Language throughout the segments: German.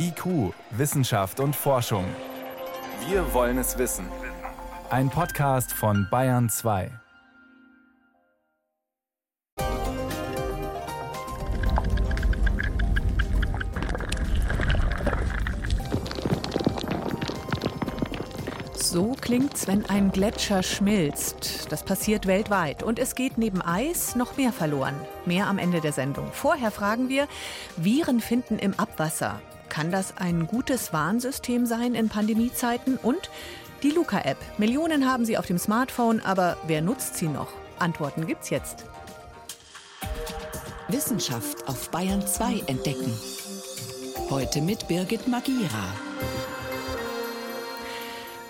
IQ, Wissenschaft und Forschung. Wir wollen es wissen. Ein Podcast von Bayern 2. So klingt's, wenn ein Gletscher schmilzt. Das passiert weltweit. Und es geht neben Eis noch mehr verloren. Mehr am Ende der Sendung. Vorher fragen wir, Viren finden im Abwasser. Kann das ein gutes Warnsystem sein in Pandemiezeiten? Und die Luca-App. Millionen haben sie auf dem Smartphone, aber wer nutzt sie noch? Antworten gibt's jetzt. Wissenschaft auf Bayern 2 entdecken. Heute mit Birgit Magira.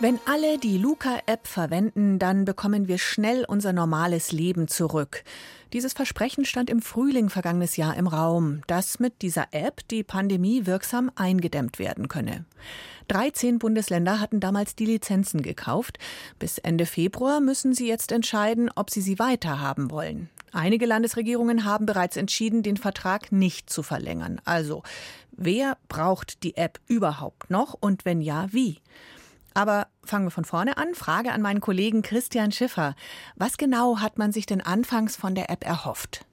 Wenn alle die Luca-App verwenden, dann bekommen wir schnell unser normales Leben zurück. Dieses Versprechen stand im Frühling vergangenes Jahr im Raum, dass mit dieser App die Pandemie wirksam eingedämmt werden könne. 13 Bundesländer hatten damals die Lizenzen gekauft. Bis Ende Februar müssen sie jetzt entscheiden, ob sie sie weiterhaben wollen. Einige Landesregierungen haben bereits entschieden, den Vertrag nicht zu verlängern. Also, wer braucht die App überhaupt noch und wenn ja, wie? Aber fangen wir von vorne an. Frage an meinen Kollegen Christian Schiffer. Was genau hat man sich denn anfangs von der App erhofft?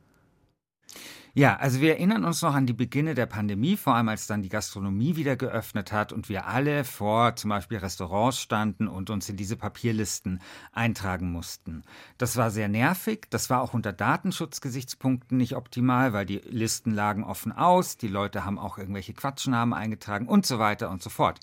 Ja, also wir erinnern uns noch an die Beginne der Pandemie, vor allem als dann die Gastronomie wieder geöffnet hat und wir alle vor zum Beispiel Restaurants standen und uns in diese Papierlisten eintragen mussten. Das war sehr nervig, das war auch unter Datenschutzgesichtspunkten nicht optimal, weil die Listen lagen offen aus, die Leute haben auch irgendwelche Quatschnamen eingetragen und so weiter und so fort.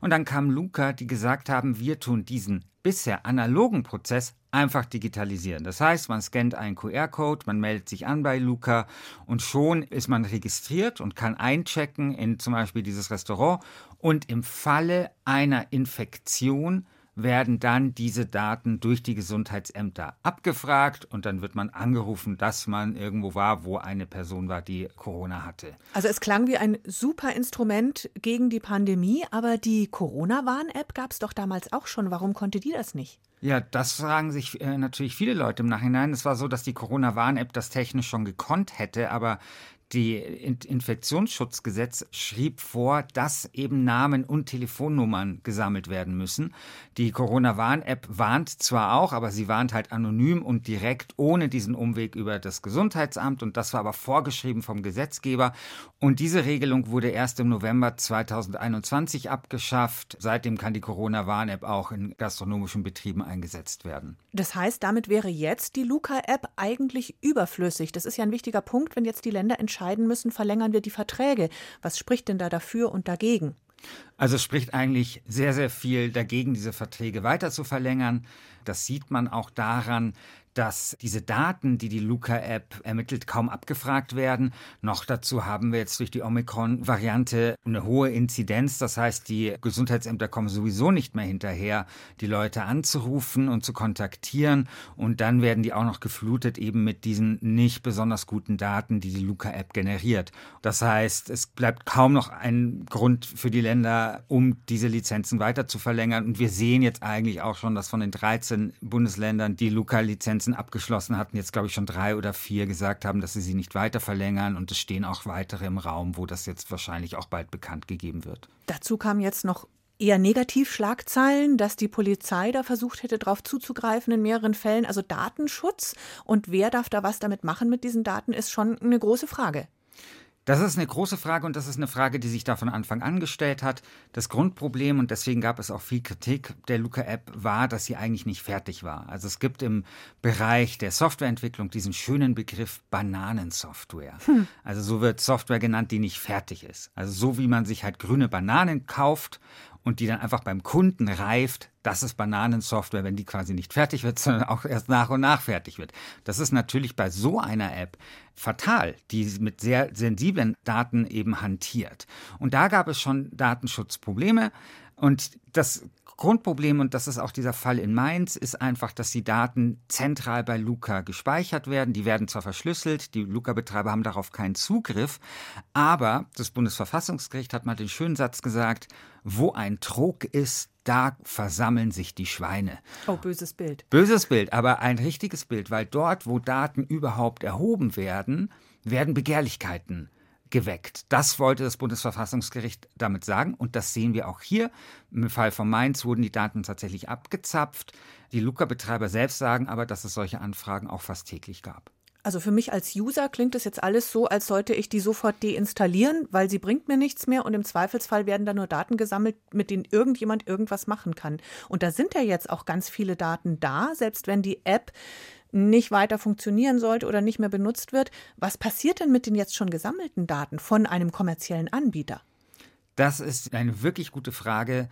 Und dann kam Luca, die gesagt haben, wir tun diesen bisher analogen Prozess einfach digitalisieren. Das heißt, man scannt einen QR-Code, man meldet sich an bei Luca und schon ist man registriert und kann einchecken in zum Beispiel dieses Restaurant. Und im Falle einer Infektion werden dann diese Daten durch die Gesundheitsämter abgefragt und dann wird man angerufen, dass man irgendwo war, wo eine Person war, die Corona hatte. Also es klang wie ein super Instrument gegen die Pandemie, aber die Corona-Warn-App gab es doch damals auch schon. Warum konnte die das nicht? Ja, das fragen sich äh, natürlich viele Leute im Nachhinein. Es war so, dass die Corona-Warn-App das technisch schon gekonnt hätte, aber die Infektionsschutzgesetz schrieb vor, dass eben Namen und Telefonnummern gesammelt werden müssen. Die Corona-Warn-App warnt zwar auch, aber sie warnt halt anonym und direkt ohne diesen Umweg über das Gesundheitsamt und das war aber vorgeschrieben vom Gesetzgeber. Und diese Regelung wurde erst im November 2021 abgeschafft. Seitdem kann die Corona-Warn-App auch in gastronomischen Betrieben eingesetzt werden. Das heißt, damit wäre jetzt die Luca-App eigentlich überflüssig. Das ist ja ein wichtiger Punkt, wenn jetzt die Länder entscheiden, entscheiden müssen, verlängern wir die Verträge. Was spricht denn da dafür und dagegen? Also es spricht eigentlich sehr, sehr viel dagegen, diese Verträge weiter zu verlängern. Das sieht man auch daran, dass diese Daten, die die Luca-App ermittelt, kaum abgefragt werden. Noch dazu haben wir jetzt durch die Omikron-Variante eine hohe Inzidenz. Das heißt, die Gesundheitsämter kommen sowieso nicht mehr hinterher, die Leute anzurufen und zu kontaktieren. Und dann werden die auch noch geflutet eben mit diesen nicht besonders guten Daten, die die Luca-App generiert. Das heißt, es bleibt kaum noch ein Grund für die Länder, um diese Lizenzen weiter zu verlängern. Und wir sehen jetzt eigentlich auch schon, dass von den 13 Bundesländern die Luca-Lizenzen Konferenzen abgeschlossen hatten, jetzt glaube ich schon drei oder vier gesagt haben, dass sie sie nicht weiter verlängern und es stehen auch weitere im Raum, wo das jetzt wahrscheinlich auch bald bekannt gegeben wird. Dazu kamen jetzt noch eher Negativschlagzeilen, dass die Polizei da versucht hätte, darauf zuzugreifen in mehreren Fällen. Also Datenschutz und wer darf da was damit machen mit diesen Daten, ist schon eine große Frage. Das ist eine große Frage und das ist eine Frage, die sich da von Anfang an gestellt hat. Das Grundproblem, und deswegen gab es auch viel Kritik der Luca-App, war, dass sie eigentlich nicht fertig war. Also es gibt im Bereich der Softwareentwicklung diesen schönen Begriff Bananensoftware. Hm. Also so wird Software genannt, die nicht fertig ist. Also so wie man sich halt grüne Bananen kauft und die dann einfach beim Kunden reift, das ist Bananensoftware, wenn die quasi nicht fertig wird, sondern auch erst nach und nach fertig wird. Das ist natürlich bei so einer App fatal, die mit sehr sensiblen Daten eben hantiert. Und da gab es schon Datenschutzprobleme. Und das Grundproblem, und das ist auch dieser Fall in Mainz, ist einfach, dass die Daten zentral bei Luca gespeichert werden. Die werden zwar verschlüsselt, die Luca-Betreiber haben darauf keinen Zugriff, aber das Bundesverfassungsgericht hat mal den schönen Satz gesagt, wo ein Trog ist, da versammeln sich die Schweine. Oh, böses Bild. Böses Bild, aber ein richtiges Bild, weil dort, wo Daten überhaupt erhoben werden, werden Begehrlichkeiten geweckt. Das wollte das Bundesverfassungsgericht damit sagen und das sehen wir auch hier. Im Fall von Mainz wurden die Daten tatsächlich abgezapft. Die Luca-Betreiber selbst sagen aber, dass es solche Anfragen auch fast täglich gab. Also für mich als User klingt das jetzt alles so, als sollte ich die sofort deinstallieren, weil sie bringt mir nichts mehr und im Zweifelsfall werden da nur Daten gesammelt, mit denen irgendjemand irgendwas machen kann. Und da sind ja jetzt auch ganz viele Daten da, selbst wenn die App nicht weiter funktionieren sollte oder nicht mehr benutzt wird. Was passiert denn mit den jetzt schon gesammelten Daten von einem kommerziellen Anbieter? Das ist eine wirklich gute Frage.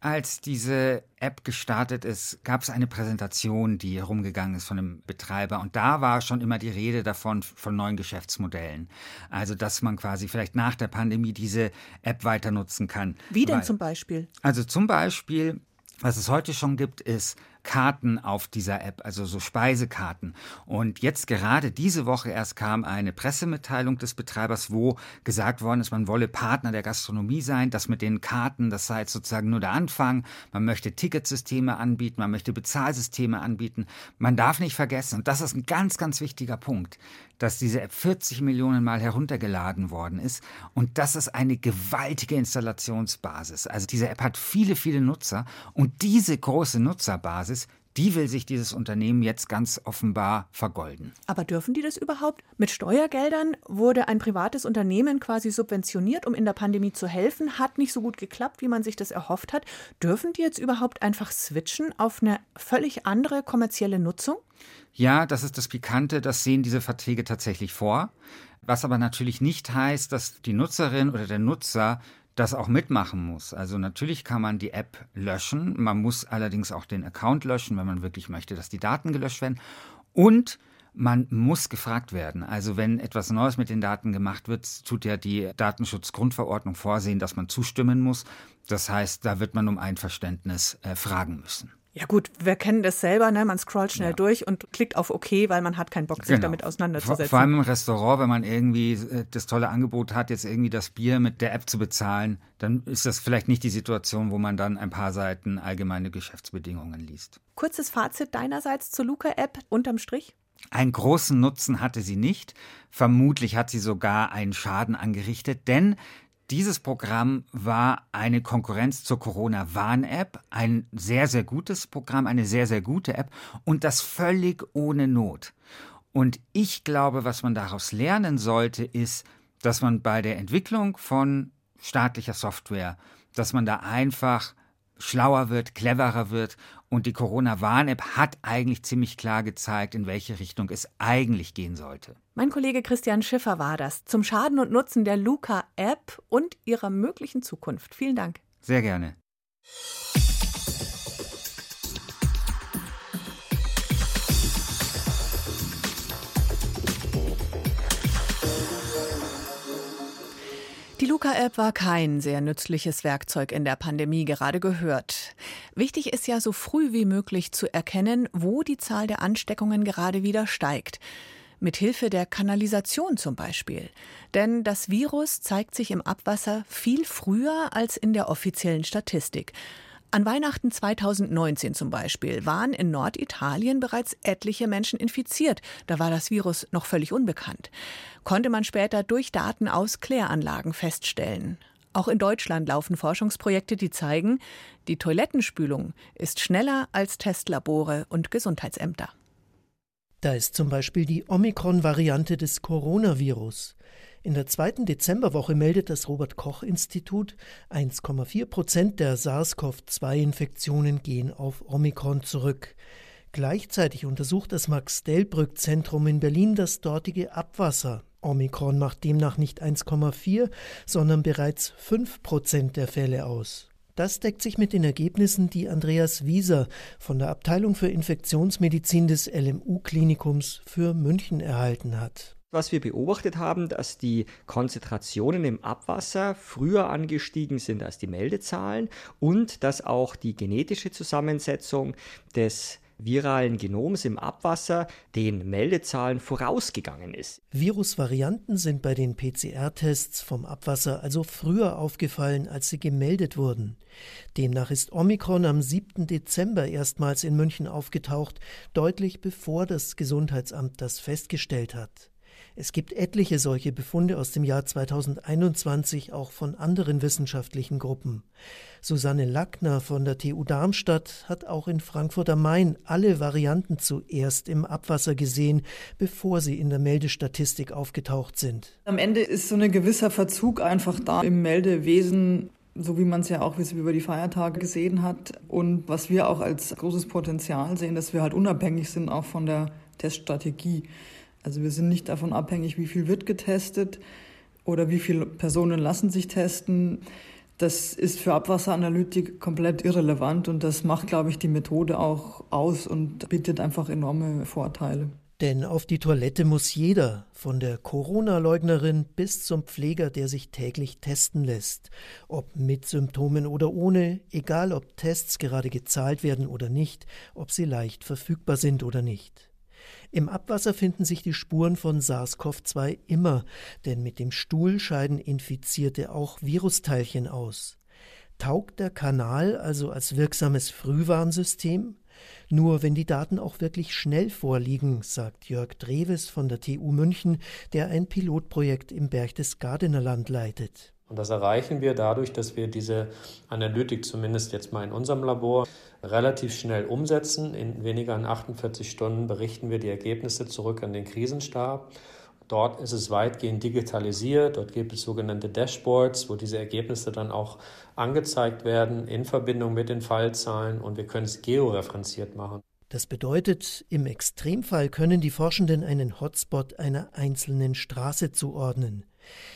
Als diese App gestartet ist, gab es eine Präsentation, die herumgegangen ist von dem Betreiber. Und da war schon immer die Rede davon, von neuen Geschäftsmodellen. Also, dass man quasi vielleicht nach der Pandemie diese App weiter nutzen kann. Wie denn Weil, zum Beispiel? Also zum Beispiel, was es heute schon gibt, ist Karten auf dieser App, also so Speisekarten. Und jetzt gerade diese Woche erst kam eine Pressemitteilung des Betreibers, wo gesagt worden ist, man wolle Partner der Gastronomie sein. Das mit den Karten, das sei jetzt sozusagen nur der Anfang. Man möchte Ticketsysteme anbieten, man möchte Bezahlsysteme anbieten. Man darf nicht vergessen, und das ist ein ganz, ganz wichtiger Punkt, dass diese App 40 Millionen Mal heruntergeladen worden ist. Und das ist eine gewaltige Installationsbasis. Also diese App hat viele, viele Nutzer. Und diese große Nutzerbasis die will sich dieses Unternehmen jetzt ganz offenbar vergolden. Aber dürfen die das überhaupt? Mit Steuergeldern wurde ein privates Unternehmen quasi subventioniert, um in der Pandemie zu helfen, hat nicht so gut geklappt, wie man sich das erhofft hat. Dürfen die jetzt überhaupt einfach switchen auf eine völlig andere kommerzielle Nutzung? Ja, das ist das Pikante, das sehen diese Verträge tatsächlich vor. Was aber natürlich nicht heißt, dass die Nutzerin oder der Nutzer das auch mitmachen muss. Also natürlich kann man die App löschen, man muss allerdings auch den Account löschen, wenn man wirklich möchte, dass die Daten gelöscht werden. Und man muss gefragt werden. Also wenn etwas Neues mit den Daten gemacht wird, tut ja die Datenschutzgrundverordnung vorsehen, dass man zustimmen muss. Das heißt, da wird man um Einverständnis äh, fragen müssen. Ja gut, wir kennen das selber, ne? man scrollt schnell ja. durch und klickt auf OK, weil man hat keinen Bock, sich genau. damit auseinanderzusetzen. Vor, vor, allem im Restaurant, wenn man irgendwie äh, das tolle Angebot hat, jetzt irgendwie das Bier mit der App zu bezahlen, dann ist das vielleicht nicht die Situation, wo man dann ein paar Seiten allgemeine Geschäftsbedingungen liest. Kurzes Fazit deinerseits zur Luca-App unterm Strich? Einen großen Nutzen hatte sie nicht. Vermutlich hat sie sogar einen Schaden angerichtet, denn dieses Programm war eine Konkurrenz zur Corona-Warn-App, ein sehr, sehr gutes Programm, eine sehr, sehr gute App und das völlig ohne Not. Und ich glaube, was man daraus lernen sollte, ist, dass man bei der Entwicklung von staatlicher Software, dass man da einfach schlauer wird, cleverer wird. Und die Corona-Warn-App hat eigentlich ziemlich klar gezeigt, in welche Richtung es eigentlich gehen sollte. Mein Kollege Christian Schiffer war das zum Schaden und Nutzen der Luca-App und ihrer möglichen Zukunft. Vielen Dank. Sehr gerne. Luca-App war kein sehr nützliches Werkzeug in der Pandemie, gerade gehört. Wichtig ist ja, so früh wie möglich zu erkennen, wo die Zahl der Ansteckungen gerade wieder steigt. Mit Hilfe der Kanalisation zum Beispiel. Denn das Virus zeigt sich im Abwasser viel früher als in der offiziellen Statistik. An Weihnachten 2019 zum Beispiel waren in Norditalien bereits etliche Menschen infiziert. Da war das Virus noch völlig unbekannt. Konnte man später durch Daten aus Kläranlagen feststellen. Auch in Deutschland laufen Forschungsprojekte, die zeigen, die Toilettenspülung ist schneller als Testlabore und Gesundheitsämter. Da ist zum Beispiel die Omikron-Variante des Coronavirus. In der zweiten Dezemberwoche meldet das Robert Koch Institut, 1,4 Prozent der SARS-CoV-2-Infektionen gehen auf Omikron zurück. Gleichzeitig untersucht das Max-Delbrück-Zentrum in Berlin das dortige Abwasser. Omikron macht demnach nicht 1,4, sondern bereits 5 Prozent der Fälle aus. Das deckt sich mit den Ergebnissen, die Andreas Wieser von der Abteilung für Infektionsmedizin des LMU-Klinikums für München erhalten hat was wir beobachtet haben, dass die Konzentrationen im Abwasser früher angestiegen sind als die Meldezahlen und dass auch die genetische Zusammensetzung des viralen Genoms im Abwasser den Meldezahlen vorausgegangen ist. Virusvarianten sind bei den PCR-Tests vom Abwasser also früher aufgefallen, als sie gemeldet wurden. Demnach ist Omikron am 7. Dezember erstmals in München aufgetaucht, deutlich bevor das Gesundheitsamt das festgestellt hat. Es gibt etliche solche Befunde aus dem Jahr 2021 auch von anderen wissenschaftlichen Gruppen. Susanne Lackner von der TU Darmstadt hat auch in Frankfurt am Main alle Varianten zuerst im Abwasser gesehen, bevor sie in der Meldestatistik aufgetaucht sind. Am Ende ist so ein gewisser Verzug einfach da im Meldewesen so wie man es ja auch über die Feiertage gesehen hat. Und was wir auch als großes Potenzial sehen, dass wir halt unabhängig sind auch von der Teststrategie. Also wir sind nicht davon abhängig, wie viel wird getestet oder wie viele Personen lassen sich testen. Das ist für Abwasseranalytik komplett irrelevant und das macht, glaube ich, die Methode auch aus und bietet einfach enorme Vorteile. Denn auf die Toilette muss jeder, von der Corona-Leugnerin bis zum Pfleger, der sich täglich testen lässt. Ob mit Symptomen oder ohne, egal ob Tests gerade gezahlt werden oder nicht, ob sie leicht verfügbar sind oder nicht. Im Abwasser finden sich die Spuren von SARS-CoV-2 immer, denn mit dem Stuhl scheiden Infizierte auch Virusteilchen aus. Taugt der Kanal also als wirksames Frühwarnsystem? Nur wenn die Daten auch wirklich schnell vorliegen, sagt Jörg Dreves von der TU München, der ein Pilotprojekt im Berchtesgadener Land leitet. Und das erreichen wir dadurch, dass wir diese Analytik zumindest jetzt mal in unserem Labor relativ schnell umsetzen. In weniger als 48 Stunden berichten wir die Ergebnisse zurück an den Krisenstab. Dort ist es weitgehend digitalisiert. Dort gibt es sogenannte Dashboards, wo diese Ergebnisse dann auch angezeigt werden in Verbindung mit den Fallzahlen und wir können es georeferenziert machen. Das bedeutet, im Extremfall können die Forschenden einen Hotspot einer einzelnen Straße zuordnen.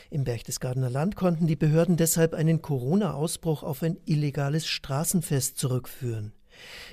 Im Berchtesgadener Land konnten die Behörden deshalb einen Corona-Ausbruch auf ein illegales Straßenfest zurückführen.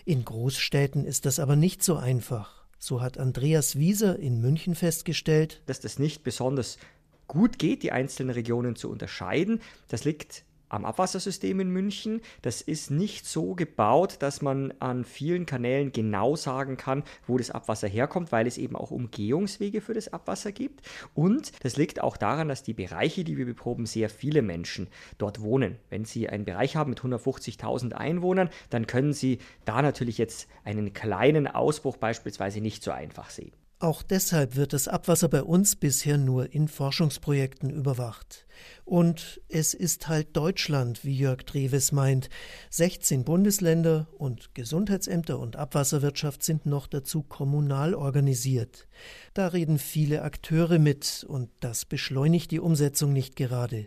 In Großstädten ist das aber nicht so einfach. So hat Andreas Wieser in München festgestellt, dass das nicht besonders gut geht, die einzelnen Regionen zu unterscheiden. Das liegt am Abwassersystem in München. Das ist nicht so gebaut, dass man an vielen Kanälen genau sagen kann, wo das Abwasser herkommt, weil es eben auch Umgehungswege für das Abwasser gibt. Und das liegt auch daran, dass die Bereiche, die wir beproben, sehr viele Menschen dort wohnen. Wenn Sie einen Bereich haben mit 150.000 Einwohnern, dann können Sie da natürlich jetzt einen kleinen Ausbruch beispielsweise nicht so einfach sehen. Auch deshalb wird das Abwasser bei uns bisher nur in Forschungsprojekten überwacht. Und es ist halt Deutschland, wie Jörg Dreves meint. 16 Bundesländer und Gesundheitsämter und Abwasserwirtschaft sind noch dazu kommunal organisiert. Da reden viele Akteure mit und das beschleunigt die Umsetzung nicht gerade.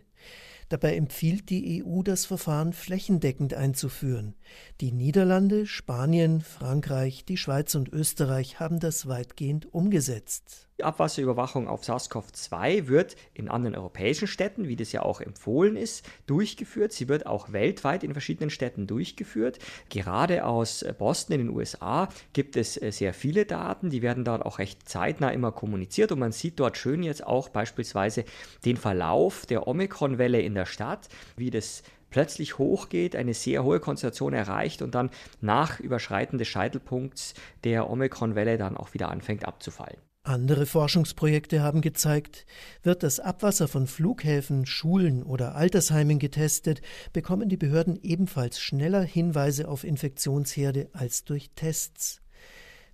Dabei empfiehlt die EU, das Verfahren flächendeckend einzuführen. Die Niederlande, Spanien, Frankreich, die Schweiz und Österreich haben das weitgehend umgesetzt. Die Abwasserüberwachung auf SARS-CoV-2 wird in anderen europäischen Städten, wie das ja auch empfohlen ist, durchgeführt. Sie wird auch weltweit in verschiedenen Städten durchgeführt. Gerade aus Boston in den USA gibt es äh, sehr viele Daten, die werden dort auch recht zeitnah immer kommuniziert und man sieht dort schön jetzt auch beispielsweise den Verlauf der Omikron-Welle in der Stadt, wie das plötzlich hochgeht, eine sehr hohe Konzentration erreicht und dann nach Überschreiten des Scheitelpunkts der Omikron-Welle dann auch wieder anfängt abzufallen. Andere Forschungsprojekte haben gezeigt, wird das Abwasser von Flughäfen, Schulen oder Altersheimen getestet, bekommen die Behörden ebenfalls schneller Hinweise auf Infektionsherde als durch Tests.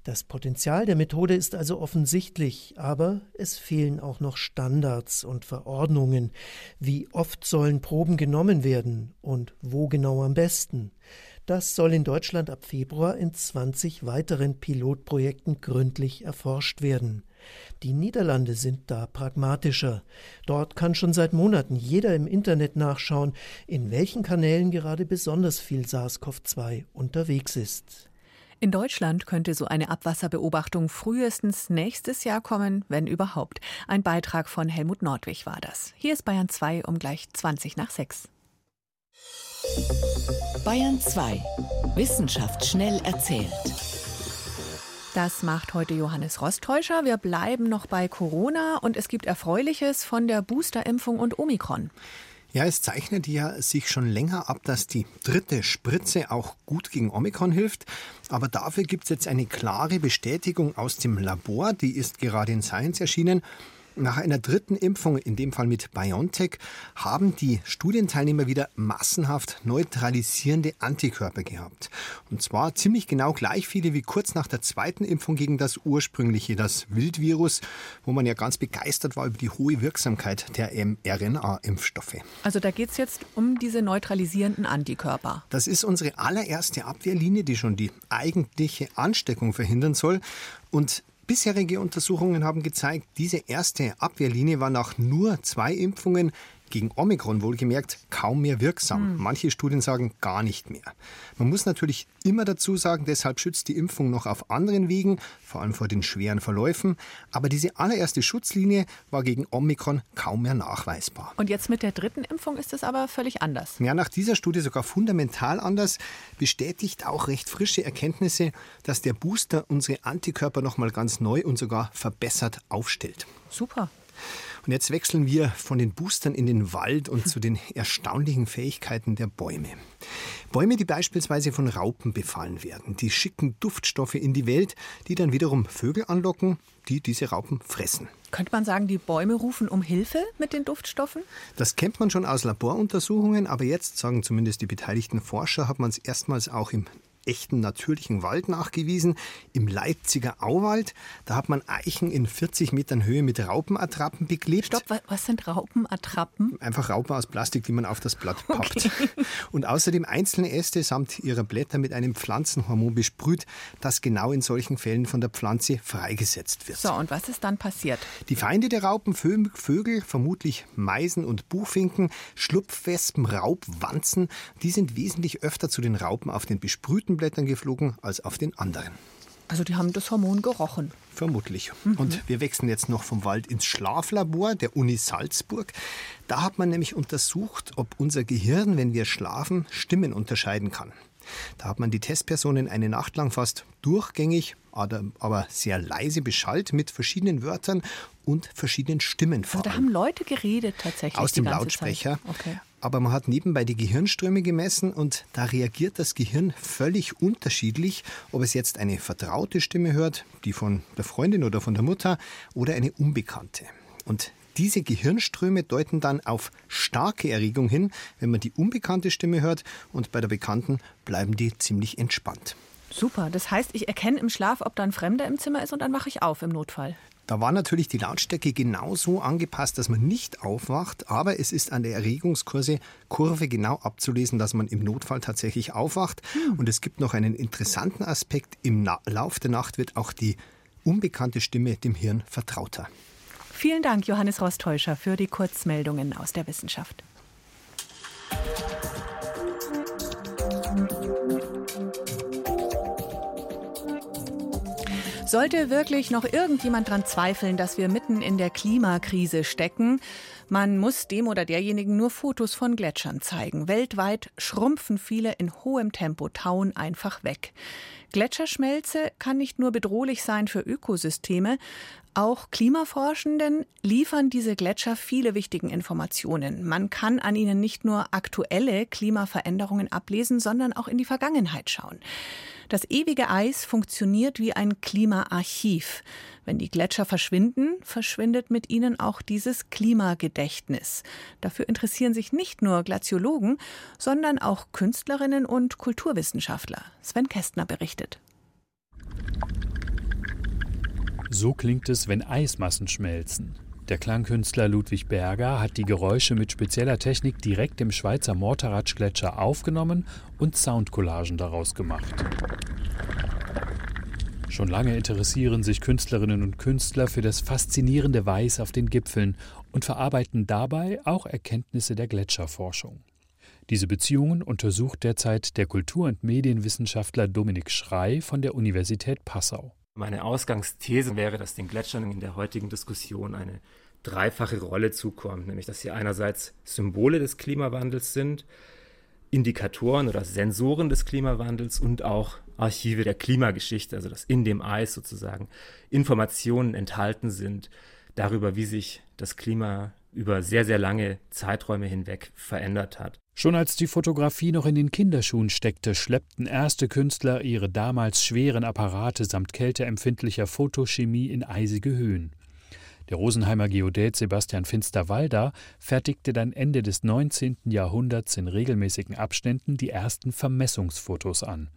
Das Potenzial der Methode ist also offensichtlich, aber es fehlen auch noch Standards und Verordnungen. Wie oft sollen Proben genommen werden und wo genau am besten? Das soll in Deutschland ab Februar in 20 weiteren Pilotprojekten gründlich erforscht werden. Die Niederlande sind da pragmatischer. Dort kann schon seit Monaten jeder im Internet nachschauen, in welchen Kanälen gerade besonders viel SARS-CoV-2 unterwegs ist. In Deutschland könnte so eine Abwasserbeobachtung frühestens nächstes Jahr kommen, wenn überhaupt. Ein Beitrag von Helmut Nordwig war das. Hier ist Bayern 2 um gleich 20 nach 6. Bayern 2. Wissenschaft schnell erzählt. Das macht heute Johannes Rostäuscher. Wir bleiben noch bei Corona und es gibt Erfreuliches von der Boosterimpfung und Omikron. Ja, es zeichnet ja sich schon länger ab, dass die dritte Spritze auch gut gegen Omikron hilft. Aber dafür gibt es jetzt eine klare Bestätigung aus dem Labor, die ist gerade in Science erschienen. Nach einer dritten Impfung, in dem Fall mit BioNTech, haben die Studienteilnehmer wieder massenhaft neutralisierende Antikörper gehabt. Und zwar ziemlich genau gleich viele wie kurz nach der zweiten Impfung gegen das ursprüngliche, das Wildvirus, wo man ja ganz begeistert war über die hohe Wirksamkeit der mRNA-Impfstoffe. Also da geht es jetzt um diese neutralisierenden Antikörper. Das ist unsere allererste Abwehrlinie, die schon die eigentliche Ansteckung verhindern soll. Und Bisherige Untersuchungen haben gezeigt, diese erste Abwehrlinie war nach nur zwei Impfungen gegen Omikron wohlgemerkt kaum mehr wirksam. Mhm. Manche Studien sagen gar nicht mehr. Man muss natürlich immer dazu sagen, deshalb schützt die Impfung noch auf anderen Wegen, vor allem vor den schweren Verläufen. Aber diese allererste Schutzlinie war gegen Omikron kaum mehr nachweisbar. Und jetzt mit der dritten Impfung ist es aber völlig anders. Ja, nach dieser Studie sogar fundamental anders, bestätigt auch recht frische Erkenntnisse, dass der Booster unsere Antikörper nochmal ganz neu und sogar verbessert aufstellt. Super. Und jetzt wechseln wir von den Boostern in den Wald und zu den erstaunlichen Fähigkeiten der Bäume. Bäume, die beispielsweise von Raupen befallen werden, die schicken Duftstoffe in die Welt, die dann wiederum Vögel anlocken, die diese Raupen fressen. Könnte man sagen, die Bäume rufen um Hilfe mit den Duftstoffen? Das kennt man schon aus Laboruntersuchungen, aber jetzt, sagen zumindest die beteiligten Forscher, hat man es erstmals auch im echten natürlichen Wald nachgewiesen. Im Leipziger Auwald, da hat man Eichen in 40 Metern Höhe mit Raupenattrappen beklebt. Stopp, was sind Raupenattrappen? Einfach Raupen aus Plastik, die man auf das Blatt pappt. Okay. Und außerdem einzelne Äste samt ihrer Blätter mit einem Pflanzenhormon besprüht, das genau in solchen Fällen von der Pflanze freigesetzt wird. So, und was ist dann passiert? Die Feinde der Raupen, Vögel, vermutlich Meisen und Buchfinken, Schlupfwespen, Raubwanzen, die sind wesentlich öfter zu den Raupen auf den besprühten Blättern geflogen als auf den anderen. Also die haben das Hormon gerochen. Vermutlich. Mhm. Und wir wechseln jetzt noch vom Wald ins Schlaflabor der Uni Salzburg. Da hat man nämlich untersucht, ob unser Gehirn, wenn wir schlafen, Stimmen unterscheiden kann. Da hat man die Testpersonen eine Nacht lang fast durchgängig, aber sehr leise beschallt mit verschiedenen Wörtern und verschiedenen Stimmen. Also da haben Leute geredet tatsächlich. Aus dem Lautsprecher. Okay aber man hat nebenbei die Gehirnströme gemessen und da reagiert das Gehirn völlig unterschiedlich, ob es jetzt eine vertraute Stimme hört, die von der Freundin oder von der Mutter, oder eine unbekannte. Und diese Gehirnströme deuten dann auf starke Erregung hin, wenn man die unbekannte Stimme hört und bei der bekannten bleiben die ziemlich entspannt. Super, das heißt, ich erkenne im Schlaf, ob da ein Fremder im Zimmer ist und dann wache ich auf im Notfall. Da war natürlich die Lautstärke genauso angepasst, dass man nicht aufwacht, aber es ist an der Erregungskurve Kurve genau abzulesen, dass man im Notfall tatsächlich aufwacht. Hm. Und es gibt noch einen interessanten Aspekt. Im Na Lauf der Nacht wird auch die unbekannte Stimme dem Hirn vertrauter. Vielen Dank, Johannes Rostäuscher, für die Kurzmeldungen aus der Wissenschaft. Sollte wirklich noch irgendjemand daran zweifeln, dass wir mitten in der Klimakrise stecken, man muss dem oder derjenigen nur Fotos von Gletschern zeigen. Weltweit schrumpfen viele in hohem Tempo, tauen einfach weg. Gletscherschmelze kann nicht nur bedrohlich sein für Ökosysteme, auch Klimaforschenden liefern diese Gletscher viele wichtige Informationen. Man kann an ihnen nicht nur aktuelle Klimaveränderungen ablesen, sondern auch in die Vergangenheit schauen. Das ewige Eis funktioniert wie ein Klimaarchiv. Wenn die Gletscher verschwinden, verschwindet mit ihnen auch dieses Klimagedächtnis. Dafür interessieren sich nicht nur Glaziologen, sondern auch Künstlerinnen und Kulturwissenschaftler. Sven Kästner berichtet. So klingt es, wenn Eismassen schmelzen. Der Klangkünstler Ludwig Berger hat die Geräusche mit spezieller Technik direkt im Schweizer Morteratsch-Gletscher aufgenommen und Soundcollagen daraus gemacht. Schon lange interessieren sich Künstlerinnen und Künstler für das faszinierende Weiß auf den Gipfeln und verarbeiten dabei auch Erkenntnisse der Gletscherforschung. Diese Beziehungen untersucht derzeit der Kultur- und Medienwissenschaftler Dominik Schrei von der Universität Passau. Meine Ausgangsthese wäre, dass den Gletschern in der heutigen Diskussion eine dreifache Rolle zukommt, nämlich dass sie einerseits Symbole des Klimawandels sind, Indikatoren oder Sensoren des Klimawandels und auch Archive der Klimageschichte, also dass in dem Eis sozusagen Informationen enthalten sind darüber, wie sich das Klima über sehr, sehr lange Zeiträume hinweg verändert hat. Schon als die Fotografie noch in den Kinderschuhen steckte, schleppten erste Künstler ihre damals schweren Apparate samt kälteempfindlicher Fotochemie in eisige Höhen. Der Rosenheimer Geodät Sebastian Finsterwalder fertigte dann Ende des 19. Jahrhunderts in regelmäßigen Abständen die ersten Vermessungsfotos an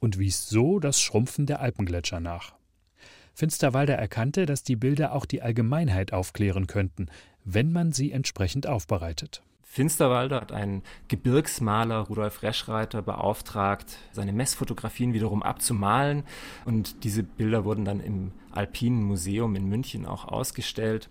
und wies so das Schrumpfen der Alpengletscher nach. Finsterwalder erkannte, dass die Bilder auch die Allgemeinheit aufklären könnten, wenn man sie entsprechend aufbereitet. Finsterwalder hat einen Gebirgsmaler Rudolf Reschreiter beauftragt, seine Messfotografien wiederum abzumalen. Und diese Bilder wurden dann im Alpinen Museum in München auch ausgestellt,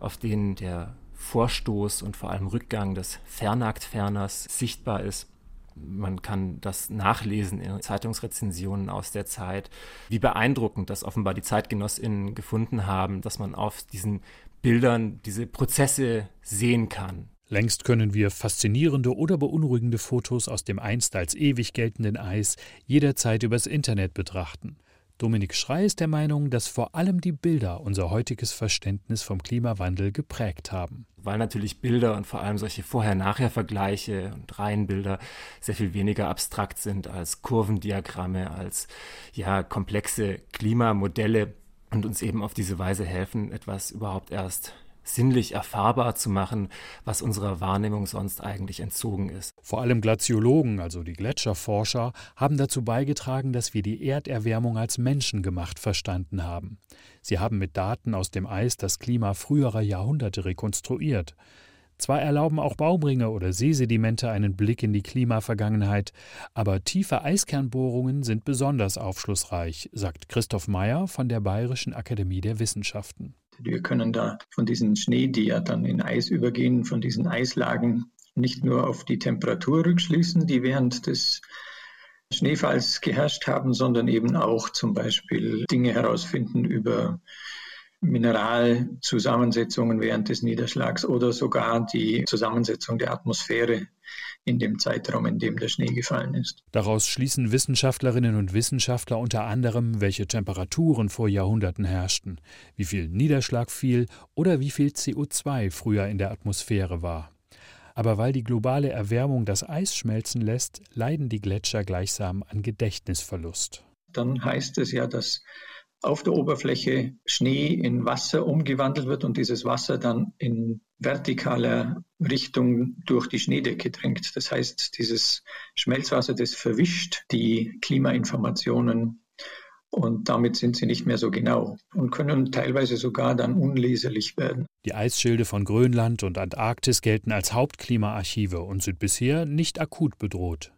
auf denen der Vorstoß und vor allem Rückgang des Fernacktferners sichtbar ist. Man kann das nachlesen in Zeitungsrezensionen aus der Zeit, wie beeindruckend das offenbar die ZeitgenossInnen gefunden haben, dass man auf diesen Bildern diese Prozesse sehen kann. Längst können wir faszinierende oder beunruhigende Fotos aus dem einst als ewig geltenden Eis jederzeit übers Internet betrachten. Dominik Schrei ist der Meinung, dass vor allem die Bilder unser heutiges Verständnis vom Klimawandel geprägt haben. Weil natürlich Bilder und vor allem solche Vorher-Nachher-Vergleiche und Reihenbilder sehr viel weniger abstrakt sind als Kurvendiagramme, als ja komplexe Klimamodelle und uns eben auf diese Weise helfen, etwas überhaupt erst sinnlich erfahrbar zu machen, was unserer Wahrnehmung sonst eigentlich entzogen ist. Vor allem Glaziologen, also die Gletscherforscher, haben dazu beigetragen, dass wir die Erderwärmung als menschengemacht verstanden haben. Sie haben mit Daten aus dem Eis das Klima früherer Jahrhunderte rekonstruiert. Zwar erlauben auch Baumringe oder Seesedimente einen Blick in die Klimavergangenheit, aber tiefe Eiskernbohrungen sind besonders aufschlussreich, sagt Christoph Meyer von der Bayerischen Akademie der Wissenschaften. Wir können da von diesen Schnee, die ja dann in Eis übergehen, von diesen Eislagen nicht nur auf die Temperatur rückschließen, die während des Schneefalls geherrscht haben, sondern eben auch zum Beispiel Dinge herausfinden über Mineralzusammensetzungen während des Niederschlags oder sogar die Zusammensetzung der Atmosphäre in dem Zeitraum, in dem der Schnee gefallen ist. Daraus schließen Wissenschaftlerinnen und Wissenschaftler unter anderem, welche Temperaturen vor Jahrhunderten herrschten, wie viel Niederschlag fiel oder wie viel CO2 früher in der Atmosphäre war. Aber weil die globale Erwärmung das Eis schmelzen lässt, leiden die Gletscher gleichsam an Gedächtnisverlust. Dann heißt es ja, dass auf der Oberfläche Schnee in Wasser umgewandelt wird und dieses Wasser dann in vertikaler Richtung durch die Schneedecke drängt. Das heißt, dieses Schmelzwasser, das verwischt die Klimainformationen und damit sind sie nicht mehr so genau und können teilweise sogar dann unleserlich werden. Die Eisschilde von Grönland und Antarktis gelten als Hauptklimaarchive und sind bisher nicht akut bedroht.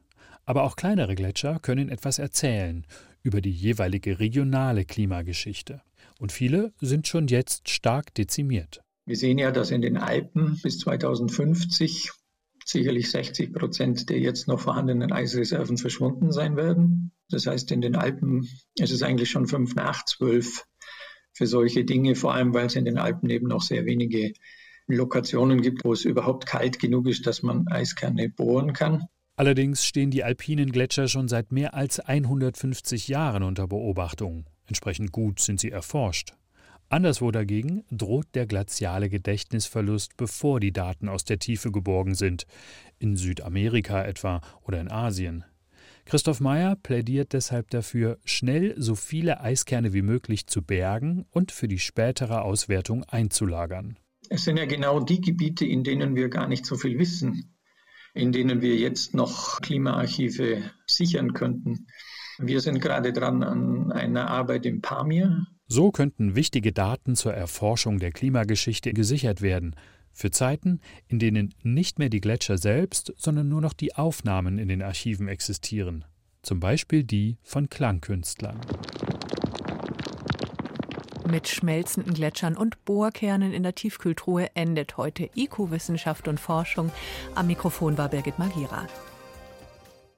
Aber auch kleinere Gletscher können etwas erzählen über die jeweilige regionale Klimageschichte. Und viele sind schon jetzt stark dezimiert. Wir sehen ja, dass in den Alpen bis 2050 sicherlich 60 Prozent der jetzt noch vorhandenen Eisreserven verschwunden sein werden. Das heißt, in den Alpen ist es eigentlich schon fünf nach zwölf für solche Dinge, vor allem weil es in den Alpen eben noch sehr wenige Lokationen gibt, wo es überhaupt kalt genug ist, dass man Eiskerne bohren kann. Allerdings stehen die alpinen Gletscher schon seit mehr als 150 Jahren unter Beobachtung. Entsprechend gut sind sie erforscht. Anderswo dagegen droht der glaziale Gedächtnisverlust, bevor die Daten aus der Tiefe geborgen sind, in Südamerika etwa oder in Asien. Christoph Meyer plädiert deshalb dafür, schnell so viele Eiskerne wie möglich zu bergen und für die spätere Auswertung einzulagern. Es sind ja genau die Gebiete, in denen wir gar nicht so viel wissen in denen wir jetzt noch Klimaarchive sichern könnten. Wir sind gerade dran an einer Arbeit im Pamir. So könnten wichtige Daten zur Erforschung der Klimageschichte gesichert werden, für Zeiten, in denen nicht mehr die Gletscher selbst, sondern nur noch die Aufnahmen in den Archiven existieren, zum Beispiel die von Klangkünstlern. Mit schmelzenden Gletschern und Bohrkernen in der Tiefkühltruhe endet heute IQ Wissenschaft und Forschung. Am Mikrofon war Birgit Magira.